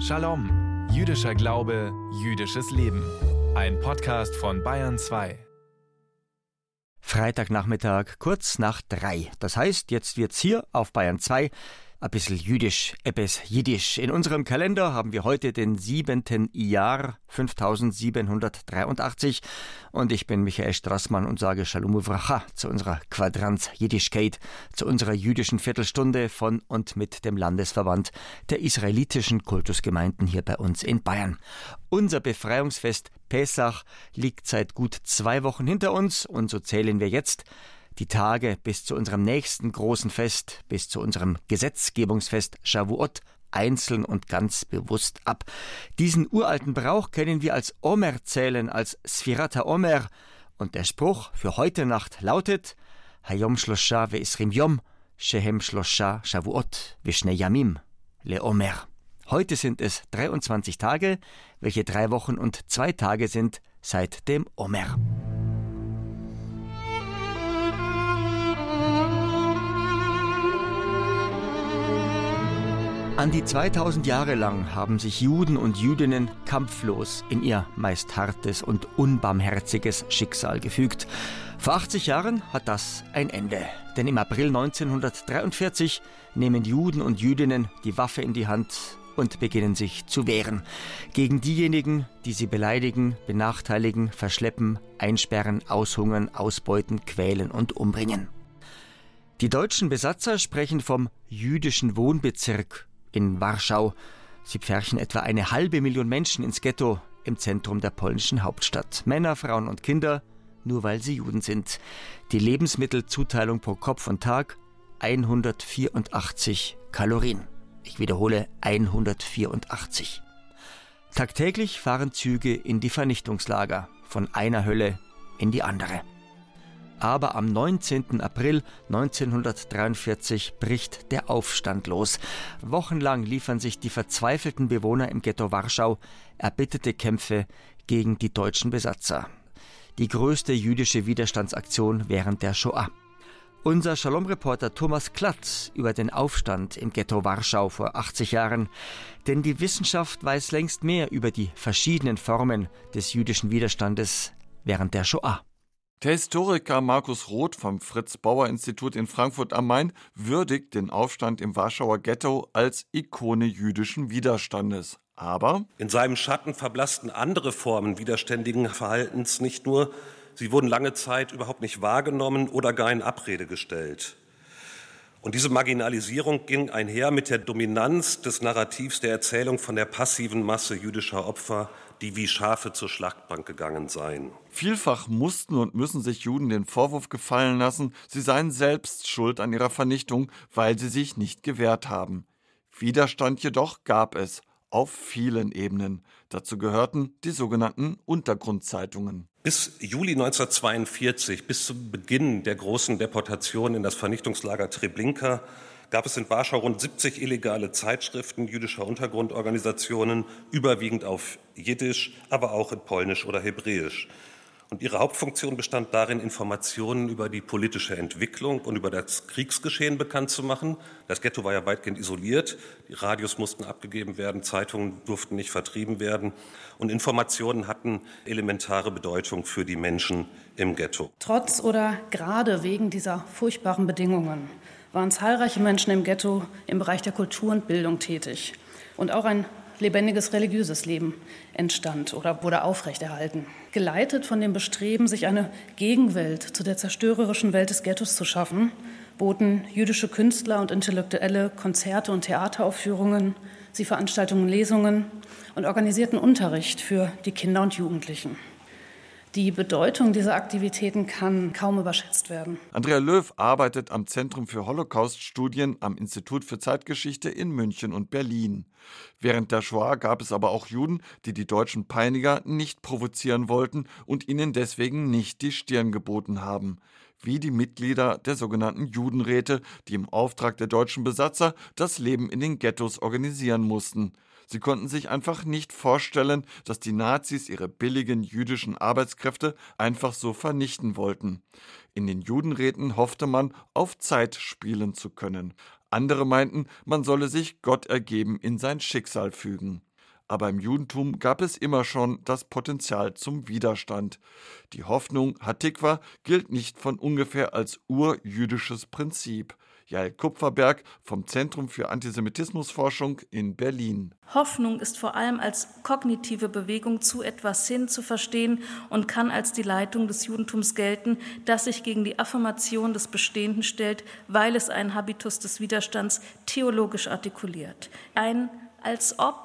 Shalom, jüdischer Glaube, jüdisches Leben. Ein Podcast von Bayern 2. Freitagnachmittag, kurz nach drei. Das heißt, jetzt wird's hier auf Bayern 2 ein bisschen jüdisch, etwas jiddisch. In unserem Kalender haben wir heute den siebenten Jahr 5783 und ich bin Michael Strassmann und sage Shalom Uvracha zu unserer Quadranz Jiddischkeit, zu unserer jüdischen Viertelstunde von und mit dem Landesverband der israelitischen Kultusgemeinden hier bei uns in Bayern. Unser Befreiungsfest Pesach liegt seit gut zwei Wochen hinter uns und so zählen wir jetzt die Tage bis zu unserem nächsten großen Fest, bis zu unserem Gesetzgebungsfest Shavuot einzeln und ganz bewusst ab. Diesen uralten Brauch kennen wir als Omer zählen, als Sfirata Omer. Und der Spruch für heute Nacht lautet Hayom Shlosha ve'isrim Yom, Shehem Shlosha Shavuot ve'shne Yamim, Le Omer. Heute sind es 23 Tage, welche drei Wochen und zwei Tage sind seit dem Omer. An die 2000 Jahre lang haben sich Juden und Jüdinnen kampflos in ihr meist hartes und unbarmherziges Schicksal gefügt. Vor 80 Jahren hat das ein Ende. Denn im April 1943 nehmen Juden und Jüdinnen die Waffe in die Hand und beginnen sich zu wehren. Gegen diejenigen, die sie beleidigen, benachteiligen, verschleppen, einsperren, aushungern, ausbeuten, quälen und umbringen. Die deutschen Besatzer sprechen vom jüdischen Wohnbezirk in Warschau. Sie pferchen etwa eine halbe Million Menschen ins Ghetto im Zentrum der polnischen Hauptstadt. Männer, Frauen und Kinder, nur weil sie Juden sind. Die Lebensmittelzuteilung pro Kopf und Tag 184 Kalorien. Ich wiederhole 184. Tagtäglich fahren Züge in die Vernichtungslager, von einer Hölle in die andere. Aber am 19. April 1943 bricht der Aufstand los. Wochenlang liefern sich die verzweifelten Bewohner im Ghetto Warschau erbitterte Kämpfe gegen die deutschen Besatzer. Die größte jüdische Widerstandsaktion während der Shoah. Unser Shalom-Reporter Thomas Klatt über den Aufstand im Ghetto Warschau vor 80 Jahren. Denn die Wissenschaft weiß längst mehr über die verschiedenen Formen des jüdischen Widerstandes während der Shoah. Der Historiker Markus Roth vom Fritz-Bauer-Institut in Frankfurt am Main würdigt den Aufstand im Warschauer Ghetto als Ikone jüdischen Widerstandes. Aber in seinem Schatten verblassten andere Formen widerständigen Verhaltens nicht nur, sie wurden lange Zeit überhaupt nicht wahrgenommen oder gar in Abrede gestellt. Und diese Marginalisierung ging einher mit der Dominanz des Narrativs der Erzählung von der passiven Masse jüdischer Opfer die wie Schafe zur Schlachtbank gegangen seien. Vielfach mussten und müssen sich Juden den Vorwurf gefallen lassen, sie seien selbst schuld an ihrer Vernichtung, weil sie sich nicht gewehrt haben. Widerstand jedoch gab es, auf vielen Ebenen. Dazu gehörten die sogenannten Untergrundzeitungen. Bis Juli 1942, bis zum Beginn der großen Deportation in das Vernichtungslager Treblinka, gab es in Warschau rund 70 illegale Zeitschriften jüdischer Untergrundorganisationen, überwiegend auf Jiddisch, aber auch in Polnisch oder Hebräisch. Und ihre Hauptfunktion bestand darin, Informationen über die politische Entwicklung und über das Kriegsgeschehen bekannt zu machen. Das Ghetto war ja weitgehend isoliert. Die Radios mussten abgegeben werden, Zeitungen durften nicht vertrieben werden. Und Informationen hatten elementare Bedeutung für die Menschen im Ghetto. Trotz oder gerade wegen dieser furchtbaren Bedingungen waren zahlreiche Menschen im Ghetto im Bereich der Kultur und Bildung tätig. Und auch ein lebendiges religiöses Leben entstand oder wurde aufrechterhalten. Geleitet von dem Bestreben, sich eine Gegenwelt zu der zerstörerischen Welt des Ghettos zu schaffen, boten jüdische Künstler und Intellektuelle Konzerte und Theateraufführungen, sie veranstalteten Lesungen und organisierten Unterricht für die Kinder und Jugendlichen. Die Bedeutung dieser Aktivitäten kann kaum überschätzt werden. Andrea Löw arbeitet am Zentrum für Holocaust-Studien am Institut für Zeitgeschichte in München und Berlin. Während der Shoah gab es aber auch Juden, die die deutschen Peiniger nicht provozieren wollten und ihnen deswegen nicht die Stirn geboten haben wie die Mitglieder der sogenannten Judenräte, die im Auftrag der deutschen Besatzer das Leben in den Ghettos organisieren mussten. Sie konnten sich einfach nicht vorstellen, dass die Nazis ihre billigen jüdischen Arbeitskräfte einfach so vernichten wollten. In den Judenräten hoffte man, auf Zeit spielen zu können. Andere meinten, man solle sich Gott ergeben in sein Schicksal fügen. Aber im Judentum gab es immer schon das Potenzial zum Widerstand. Die Hoffnung Hatikwa gilt nicht von ungefähr als urjüdisches Prinzip. Jael Kupferberg vom Zentrum für Antisemitismusforschung in Berlin. Hoffnung ist vor allem als kognitive Bewegung zu etwas hin zu verstehen und kann als die Leitung des Judentums gelten, das sich gegen die Affirmation des Bestehenden stellt, weil es einen Habitus des Widerstands theologisch artikuliert. Ein als ob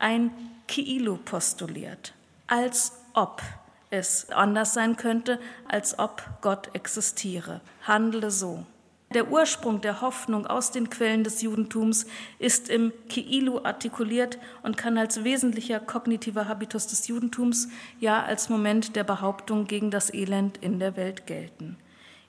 ein Kiilu postuliert, als ob es anders sein könnte, als ob Gott existiere. Handle so. Der Ursprung der Hoffnung aus den Quellen des Judentums ist im Kiilu artikuliert und kann als wesentlicher kognitiver Habitus des Judentums, ja als Moment der Behauptung gegen das Elend in der Welt gelten.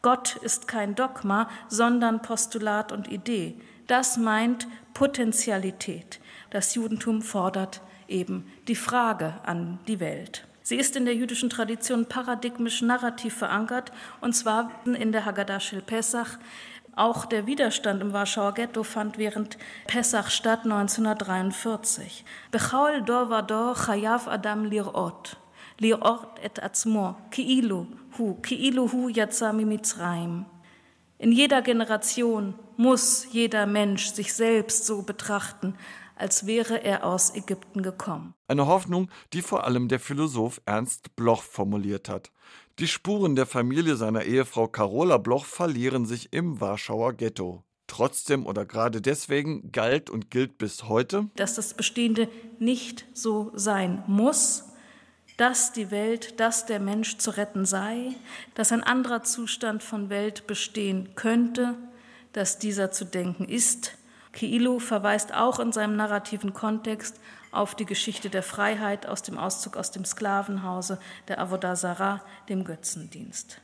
Gott ist kein Dogma, sondern Postulat und Idee. Das meint Potentialität. Das Judentum fordert eben die Frage an die Welt. Sie ist in der jüdischen Tradition paradigmisch narrativ verankert, und zwar in der Haggadah Shel Pesach. Auch der Widerstand im Warschauer Ghetto fand während Pesach statt 1943. Bechaul dor vador chayav adam lirot, lirot et atzmo, ki'ilu hu, ki'ilu hu yatsa mimitzraim. In jeder Generation muss jeder Mensch sich selbst so betrachten, als wäre er aus Ägypten gekommen. Eine Hoffnung, die vor allem der Philosoph Ernst Bloch formuliert hat. Die Spuren der Familie seiner Ehefrau Carola Bloch verlieren sich im Warschauer Ghetto. Trotzdem oder gerade deswegen galt und gilt bis heute, dass das Bestehende nicht so sein muss, dass die Welt, dass der Mensch zu retten sei, dass ein anderer Zustand von Welt bestehen könnte, dass dieser zu denken ist, Kiilu verweist auch in seinem narrativen Kontext auf die Geschichte der Freiheit aus dem Auszug aus dem Sklavenhause, der Avodah Sarah, dem Götzendienst.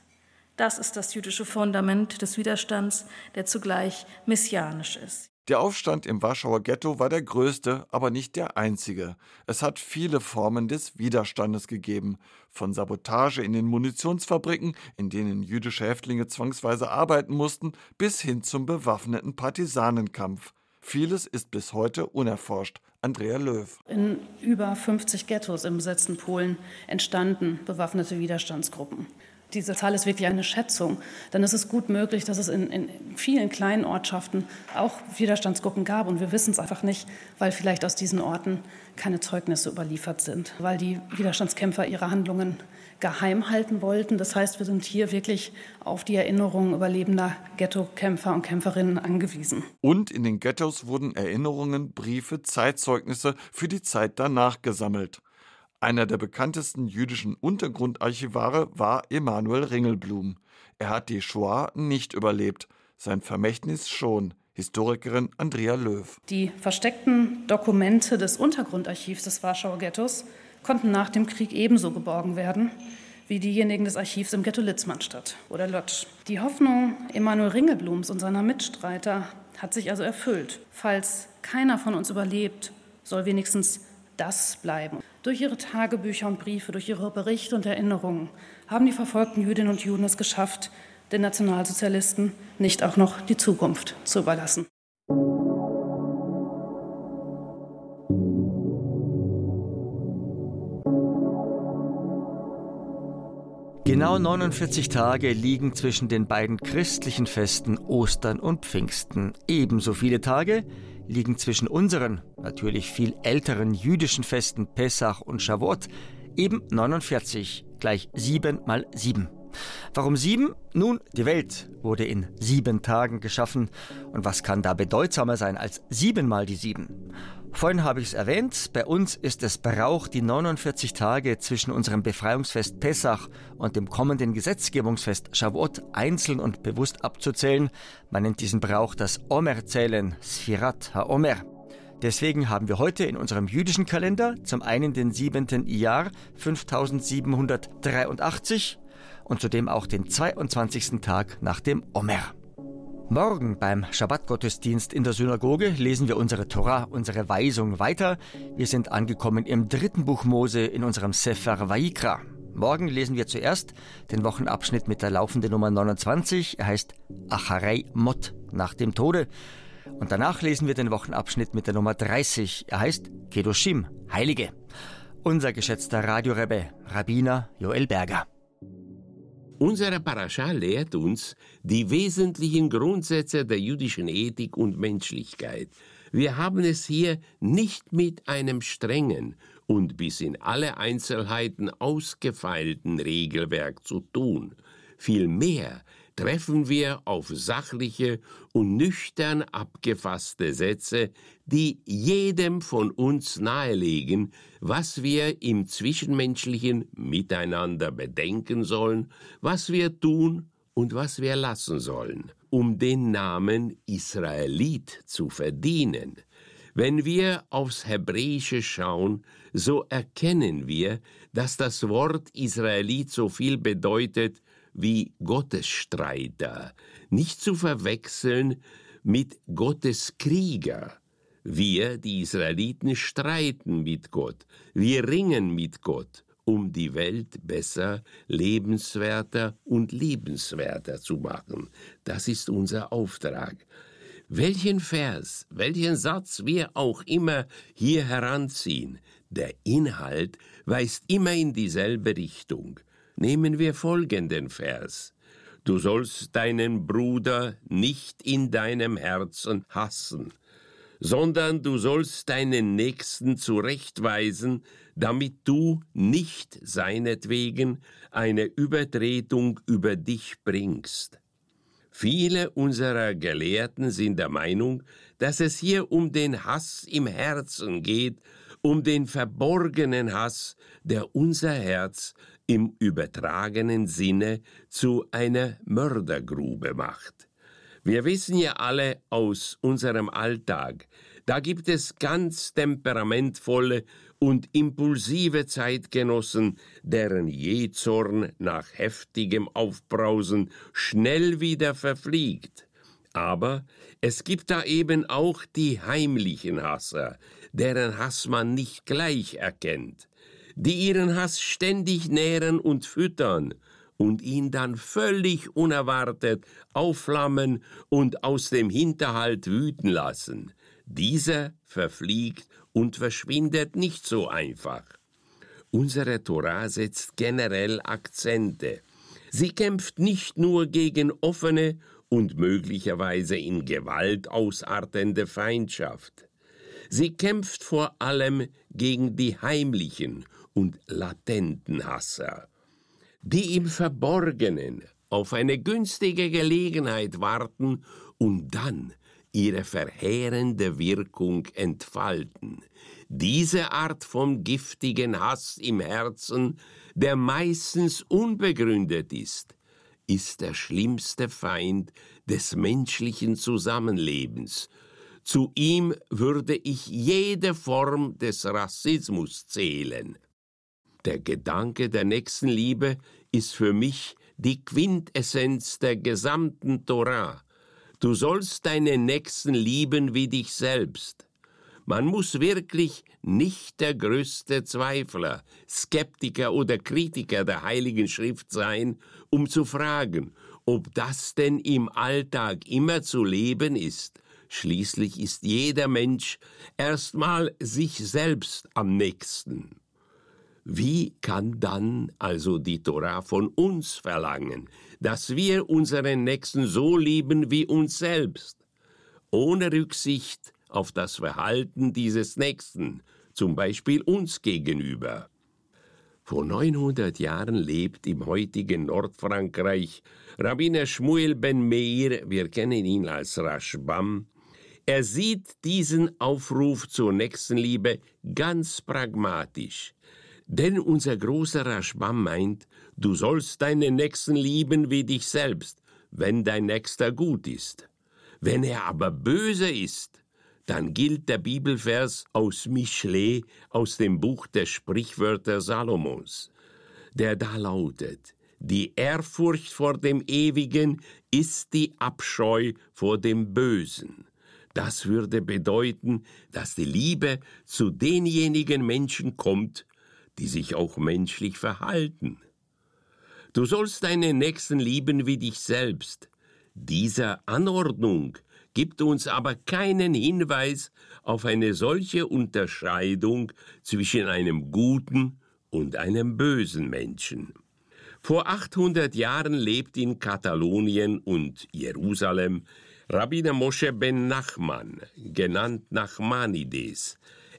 Das ist das jüdische Fundament des Widerstands, der zugleich messianisch ist. Der Aufstand im Warschauer Ghetto war der größte, aber nicht der einzige. Es hat viele Formen des Widerstandes gegeben, von Sabotage in den Munitionsfabriken, in denen jüdische Häftlinge zwangsweise arbeiten mussten, bis hin zum bewaffneten Partisanenkampf. Vieles ist bis heute unerforscht. Andrea Löw. In über 50 Ghettos im besetzten Polen entstanden bewaffnete Widerstandsgruppen. Diese Zahl ist wirklich eine Schätzung. Dann ist es gut möglich, dass es in, in, vielen kleinen Ortschaften auch Widerstandsgruppen gab. Und wir wissen es einfach nicht, weil vielleicht aus diesen Orten keine Zeugnisse überliefert sind, weil die Widerstandskämpfer ihre Handlungen geheim halten wollten. Das heißt, wir sind hier wirklich auf die Erinnerungen überlebender Ghetto-Kämpfer und Kämpferinnen angewiesen. Und in den Ghettos wurden Erinnerungen, Briefe, Zeitzeugnisse für die Zeit danach gesammelt. Einer der bekanntesten jüdischen Untergrundarchivare war Emanuel Ringelblum. Er hat die Shoah nicht überlebt, sein Vermächtnis schon. Historikerin Andrea Löw. Die versteckten Dokumente des Untergrundarchivs des Warschauer Ghettos konnten nach dem Krieg ebenso geborgen werden wie diejenigen des Archivs im Ghetto Litzmannstadt oder Lodz. Die Hoffnung Emanuel Ringelblums und seiner Mitstreiter hat sich also erfüllt. Falls keiner von uns überlebt, soll wenigstens das bleiben. Durch ihre Tagebücher und Briefe, durch ihre Berichte und Erinnerungen haben die verfolgten Jüdinnen und Juden es geschafft, den Nationalsozialisten nicht auch noch die Zukunft zu überlassen. Genau 49 Tage liegen zwischen den beiden christlichen Festen Ostern und Pfingsten. Ebenso viele Tage liegen zwischen unseren, natürlich viel älteren jüdischen Festen Pessach und Shavuot eben 49, gleich 7 mal 7. Warum sieben? Nun, die Welt wurde in sieben Tagen geschaffen. Und was kann da bedeutsamer sein als siebenmal die sieben? Vorhin habe ich es erwähnt, bei uns ist es Brauch, die 49 Tage zwischen unserem Befreiungsfest Pessach und dem kommenden Gesetzgebungsfest Shavuot einzeln und bewusst abzuzählen. Man nennt diesen Brauch das Omer-Zählen, Sfirat HaOmer. Deswegen haben wir heute in unserem jüdischen Kalender zum einen den siebenten Iyar 5783 und zudem auch den 22. Tag nach dem Omer. Morgen beim Schabbatgottesdienst in der Synagoge lesen wir unsere Torah, unsere Weisung weiter. Wir sind angekommen im dritten Buch Mose in unserem Sefer Vaikra. Morgen lesen wir zuerst den Wochenabschnitt mit der laufenden Nummer 29. Er heißt Acharei Mot, nach dem Tode. Und danach lesen wir den Wochenabschnitt mit der Nummer 30. Er heißt Kedoshim, Heilige. Unser geschätzter Radiorebbe, Rabbiner Joel Berger. Unsere Parascha lehrt uns die wesentlichen Grundsätze der jüdischen Ethik und Menschlichkeit. Wir haben es hier nicht mit einem strengen und bis in alle Einzelheiten ausgefeilten Regelwerk zu tun. Vielmehr treffen wir auf sachliche und nüchtern abgefasste Sätze, die jedem von uns nahelegen, was wir im zwischenmenschlichen Miteinander bedenken sollen, was wir tun und was wir lassen sollen, um den Namen Israelit zu verdienen. Wenn wir aufs Hebräische schauen, so erkennen wir, dass das Wort Israelit so viel bedeutet wie Gottesstreiter, nicht zu verwechseln mit Gotteskrieger. Wir, die Israeliten, streiten mit Gott, wir ringen mit Gott, um die Welt besser, lebenswerter und liebenswerter zu machen. Das ist unser Auftrag. Welchen Vers, welchen Satz wir auch immer hier heranziehen, der Inhalt weist immer in dieselbe Richtung. Nehmen wir folgenden Vers. Du sollst deinen Bruder nicht in deinem Herzen hassen, sondern du sollst deinen Nächsten zurechtweisen, damit du nicht seinetwegen eine Übertretung über dich bringst. Viele unserer Gelehrten sind der Meinung, dass es hier um den Hass im Herzen geht, um den verborgenen Hass, der unser Herz im übertragenen Sinne zu einer Mördergrube macht. Wir wissen ja alle aus unserem Alltag, da gibt es ganz temperamentvolle und impulsive Zeitgenossen, deren Jezorn nach heftigem Aufbrausen schnell wieder verfliegt. Aber es gibt da eben auch die heimlichen Hasser, deren Hass man nicht gleich erkennt die ihren Hass ständig nähren und füttern und ihn dann völlig unerwartet aufflammen und aus dem Hinterhalt wüten lassen. Dieser verfliegt und verschwindet nicht so einfach. Unsere Torah setzt generell Akzente. Sie kämpft nicht nur gegen offene und möglicherweise in Gewalt ausartende Feindschaft. Sie kämpft vor allem gegen die heimlichen und latenten Hasser, die im Verborgenen auf eine günstige Gelegenheit warten und dann ihre verheerende Wirkung entfalten. Diese Art von giftigen Hass im Herzen, der meistens unbegründet ist, ist der schlimmste Feind des menschlichen Zusammenlebens. Zu ihm würde ich jede Form des Rassismus zählen. Der Gedanke der Nächstenliebe ist für mich die Quintessenz der gesamten Torah. Du sollst deine Nächsten lieben wie dich selbst. Man muss wirklich nicht der größte Zweifler, Skeptiker oder Kritiker der Heiligen Schrift sein, um zu fragen, ob das denn im Alltag immer zu leben ist. Schließlich ist jeder Mensch erstmal sich selbst am nächsten. Wie kann dann also die Tora von uns verlangen, dass wir unseren Nächsten so lieben wie uns selbst, ohne Rücksicht auf das Verhalten dieses Nächsten, zum Beispiel uns gegenüber? Vor 900 Jahren lebt im heutigen Nordfrankreich Rabbiner Shmuel ben Meir, wir kennen ihn als Rashbam. Er sieht diesen Aufruf zur Nächstenliebe ganz pragmatisch. Denn unser großer Raschbam meint, du sollst deinen Nächsten lieben wie dich selbst, wenn dein Nächster gut ist. Wenn er aber böse ist, dann gilt der Bibelvers aus Michelet aus dem Buch der Sprichwörter Salomons, der da lautet, die Ehrfurcht vor dem Ewigen ist die Abscheu vor dem Bösen. Das würde bedeuten, dass die Liebe zu denjenigen Menschen kommt, die sich auch menschlich verhalten. Du sollst deinen Nächsten lieben wie dich selbst. Dieser Anordnung gibt uns aber keinen Hinweis auf eine solche Unterscheidung zwischen einem guten und einem bösen Menschen. Vor 800 Jahren lebt in Katalonien und Jerusalem Rabbiner Moshe ben Nachman, genannt Nachmanides.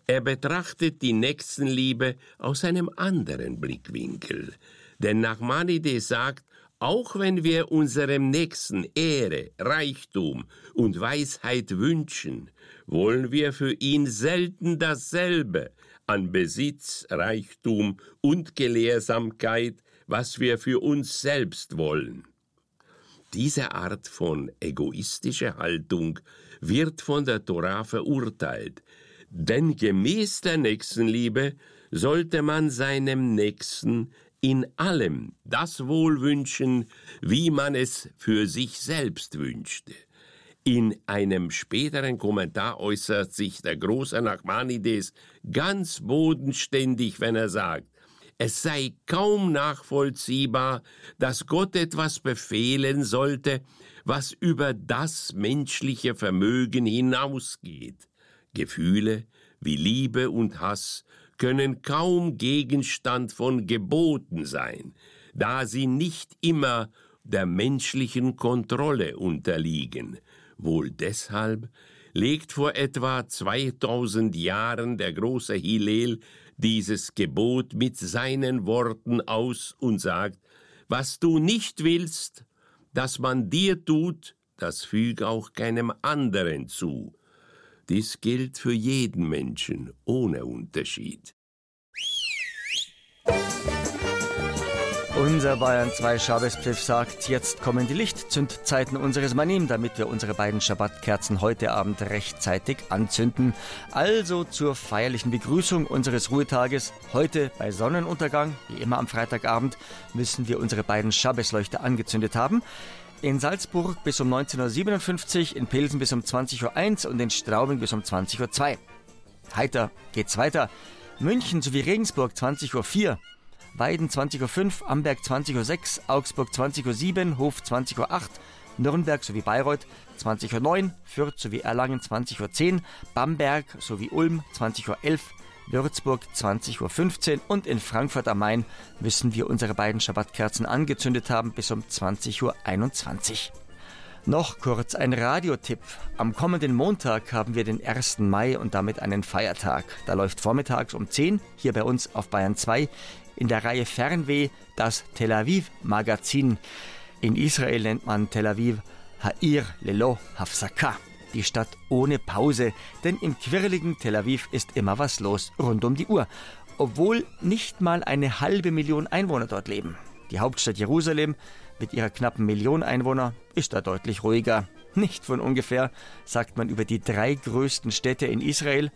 Er betrachtet die Nächstenliebe aus einem anderen Blickwinkel. Denn Nachmanides sagt, auch wenn wir unserem Nächsten Ehre, Reichtum und Weisheit wünschen, wollen wir für ihn selten dasselbe an Besitz, Reichtum und Gelehrsamkeit, was wir für uns selbst wollen. Diese Art von egoistischer Haltung wird von der Torah verurteilt, denn gemäß der Nächstenliebe sollte man seinem Nächsten in allem das Wohl wünschen, wie man es für sich selbst wünschte. In einem späteren Kommentar äußert sich der große Nachmanides ganz bodenständig, wenn er sagt, es sei kaum nachvollziehbar, dass Gott etwas befehlen sollte, was über das menschliche Vermögen hinausgeht. Gefühle wie Liebe und Hass können kaum Gegenstand von Geboten sein, da sie nicht immer der menschlichen Kontrolle unterliegen. Wohl deshalb legt vor etwa 2000 Jahren der große Hillel dieses Gebot mit seinen Worten aus und sagt, was du nicht willst, dass man dir tut, das füg auch keinem anderen zu. Dies gilt für jeden Menschen ohne Unterschied. Unser Bayern 2 Schabespfiff sagt, jetzt kommen die Lichtzündzeiten unseres Manim, damit wir unsere beiden Schabbatkerzen heute Abend rechtzeitig anzünden. Also zur feierlichen Begrüßung unseres Ruhetages. Heute bei Sonnenuntergang, wie immer am Freitagabend, müssen wir unsere beiden Schabbesleuchter angezündet haben. In Salzburg bis um 19.57 Uhr, in Pilsen bis um 20.01 Uhr und in Straubing bis um 20.02 Uhr. Heiter geht's weiter. München sowie Regensburg 20.04 Uhr. Weiden 20.05 Uhr, Amberg 20.06 Uhr, Augsburg 20.07 Uhr, Hof 20.08 Uhr, Nürnberg sowie Bayreuth 20.09 Uhr, Fürth sowie Erlangen 20.10 Uhr, Bamberg sowie Ulm 20.11 Uhr, Würzburg 20.15 Uhr und in Frankfurt am Main müssen wir unsere beiden Schabbatkerzen angezündet haben bis um 20.21 Uhr. Noch kurz ein Radiotipp. Am kommenden Montag haben wir den 1. Mai und damit einen Feiertag. Da läuft vormittags um 10 hier bei uns auf Bayern 2 in der Reihe Fernweh das Tel Aviv Magazin. In Israel nennt man Tel Aviv Ha'ir Lelo Hafsaka, die Stadt ohne Pause, denn im quirligen Tel Aviv ist immer was los rund um die Uhr, obwohl nicht mal eine halbe Million Einwohner dort leben. Die Hauptstadt Jerusalem mit ihrer knappen Million Einwohner ist da deutlich ruhiger. Nicht von ungefähr sagt man über die drei größten Städte in Israel,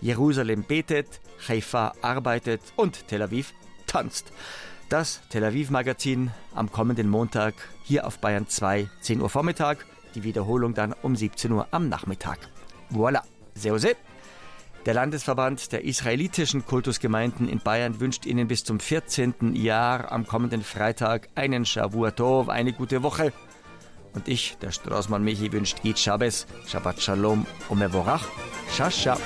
Jerusalem betet, Haifa arbeitet und Tel Aviv tanzt. Das Tel Aviv Magazin am kommenden Montag hier auf Bayern 2, 10 Uhr Vormittag, die Wiederholung dann um 17 Uhr am Nachmittag. Voilà, Seose. Der Landesverband der israelitischen Kultusgemeinden in Bayern wünscht Ihnen bis zum 14. Jahr am kommenden Freitag einen Shavuot eine gute Woche. Und ich, der Straßmann Michi, wünscht Eid Shabbos, Shabbat Shalom, Omevorach, Shasha.